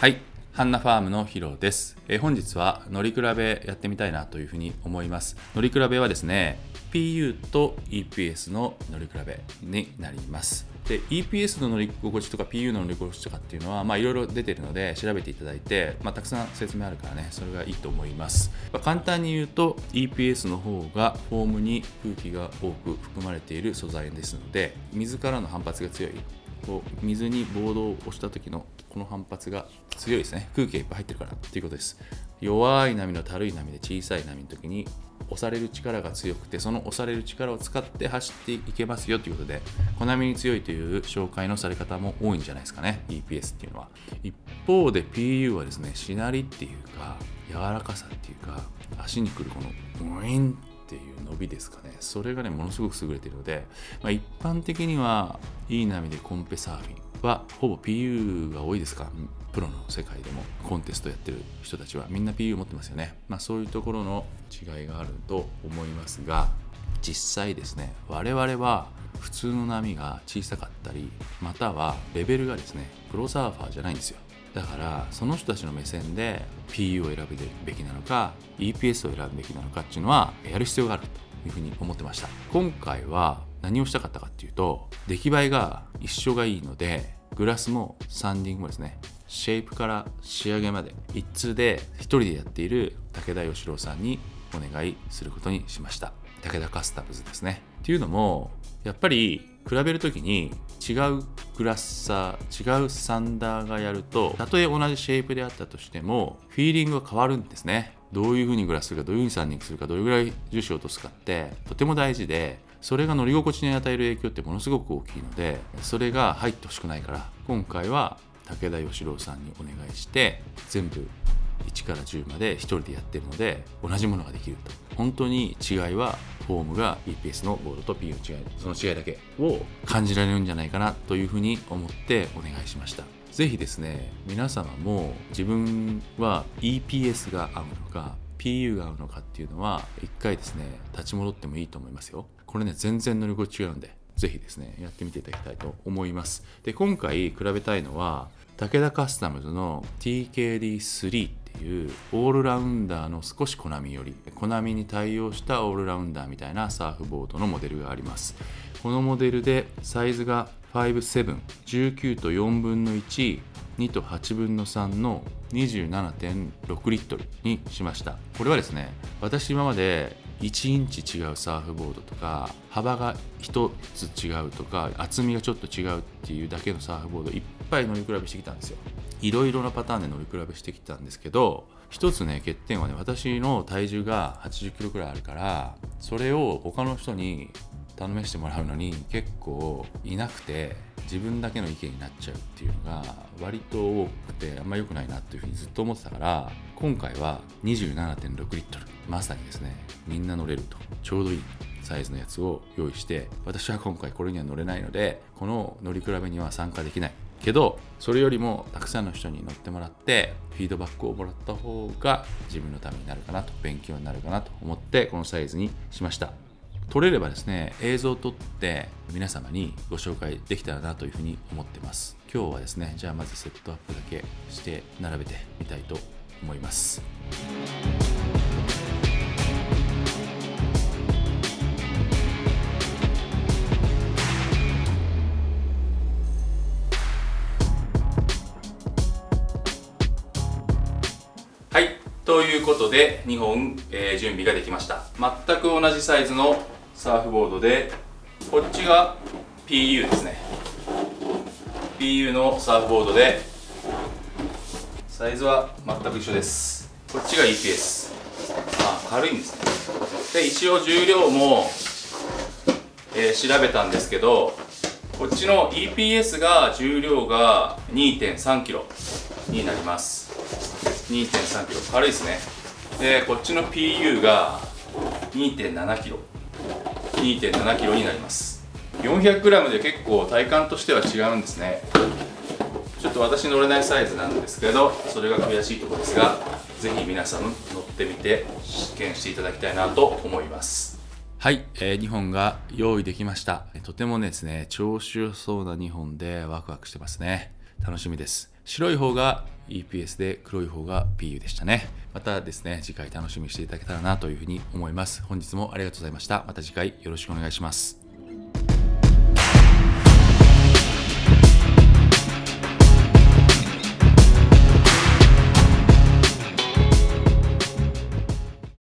はい。ハンナファームのヒロです、え本日は乗り比べやってみたいなというふうに思います。乗り比べはですね PU と EPS の乗り比べになります。で EPS の乗り心地とか PU の乗り心地とかっていうのはまあいろいろ出てるので調べていただいて、まあ、たくさん説明あるからねそれがいいと思います、まあ簡単に言うと EPS の方がフォームに空気が多く含まれている素材ですので水からの反発が強い。こう水にボードを押した時のこの反発が強いですね。空気がいっぱい入ってるからっていうことです。弱い波のたるい波で小さい波の時に押される力が強くてその押される力を使って走っていけますよということで小波に強いという紹介のされ方も多いんじゃないですかね。EPS っていうのは。一方で PU はですねしなりっていうか柔らかさっていうか足にくるこのウィンっていう伸びですかね。それがねものすごく優れているので、まあ、一般的にはいい波でコンペサーフィンはほぼ PU が多いですかプロの世界でも。コンテストやってる人たちはみんな PU 持ってますよね、まあ、そういうところの違いがあると思いますが実際ですね我々は普通の波が小さかったりまたはレベルがですねプロサーファーじゃないんですよ。だからその人たちの目線で PU を選ぶべきなのか EPS を選ぶべきなのかっていうのはやる必要があるというふうに思ってました。今回は何をしたかったかっていうと出来栄えが一緒がいいのでグラスもサンディングもですねシェイプから仕上げまで一通で一人でやっている武田義郎さんにお願いすることにしました。武田カスタムズですね。っていうのもやっぱり比べる時に違うグラッサー違うサンダーがやるとたとえ同じシェイプであったとしてもフィーリングが変わるんですね。どういう風にグラスするかどういう風にサンディングするかどれぐらい樹脂を落とすかってとても大事でそれが乗り心地に与える影響ってものすごく大きいのでそれが入ってほしくないから今回は武田義郎さんにお願いして全部1から10まで1人でやってるので同じものができると。本当に違いはフォームが EPS のボードと PU の違いその違いだけを感じられるんじゃないかなというふうに思ってお願いしました。ぜひですね皆様も自分は EPS が合うのか PU が合うのかっていうのは一回ですね立ち戻ってもいいと思いますよ。これね全然乗り心地違うんでぜひですねやってみていただきたいと思います。で今回比べたいのは武田カスタムズの TKD3 っていうオールラウンダーの少しコナミよりコナミに対応したオールラウンダーみたいなサーフボードのモデルがあります。このモデルでサイズが5719と4分の12と8分の3の27.6リットルにしました。これはですね私今まで1インチ違うサーフボードとか幅が1つ違うとか厚みがちょっと違うっていうだけのサーフボードいっぱい乗り比べしてきたんですよ。いろいろなパターンで乗り比べしてきたんですけど一つね欠点はね私の体重が80キロくらいあるからそれを他の人に頼めしてもらうのに結構いなくて自分だけの意見になっちゃうっていうのが割と多くてあんま良くないなっていうふうにずっと思ってたから今回は27.6リットルまさにですねみんな乗れるとちょうどいいサイズのやつを用意して私は今回これには乗れないのでこの乗り比べには参加できないけどそれよりもたくさんの人に乗ってもらってフィードバックをもらった方が自分のためになるかなと勉強になるかなと思ってこのサイズにしました。撮れればですね映像を撮って皆様にご紹介できたらなというふうに思ってます。今日はですねじゃあまずセットアップだけして並べてみたいと思います。はいということで2本、えー準備ができました。全く同じサイズのサーフボードでこっちが PU ですね。PU のサーフボードでサイズは全く一緒です。こっちが EPS あ軽いんですね。で一応重量も、えー調べたんですけどこっちの EPS が重量が 2.3kg になります。2.3キロ。軽いですね。でこっちの PU が2.7キロ。2.7キロになります。400グラムで結構体感としては違うんですね。ちょっと私乗れないサイズなんですけどそれが悔しいところですがぜひ皆さん乗ってみて試験していただきたいなと思います。はい、えー2本が用意できました。とてもですね調子良そうな2本でワクワクしてますね。楽しみです。白い方が EPS で黒い方が PU でしたね。またですね、次回楽しみにしていただけたらなというふうに思います。本日もありがとうございました。また次回よろしくお願いします。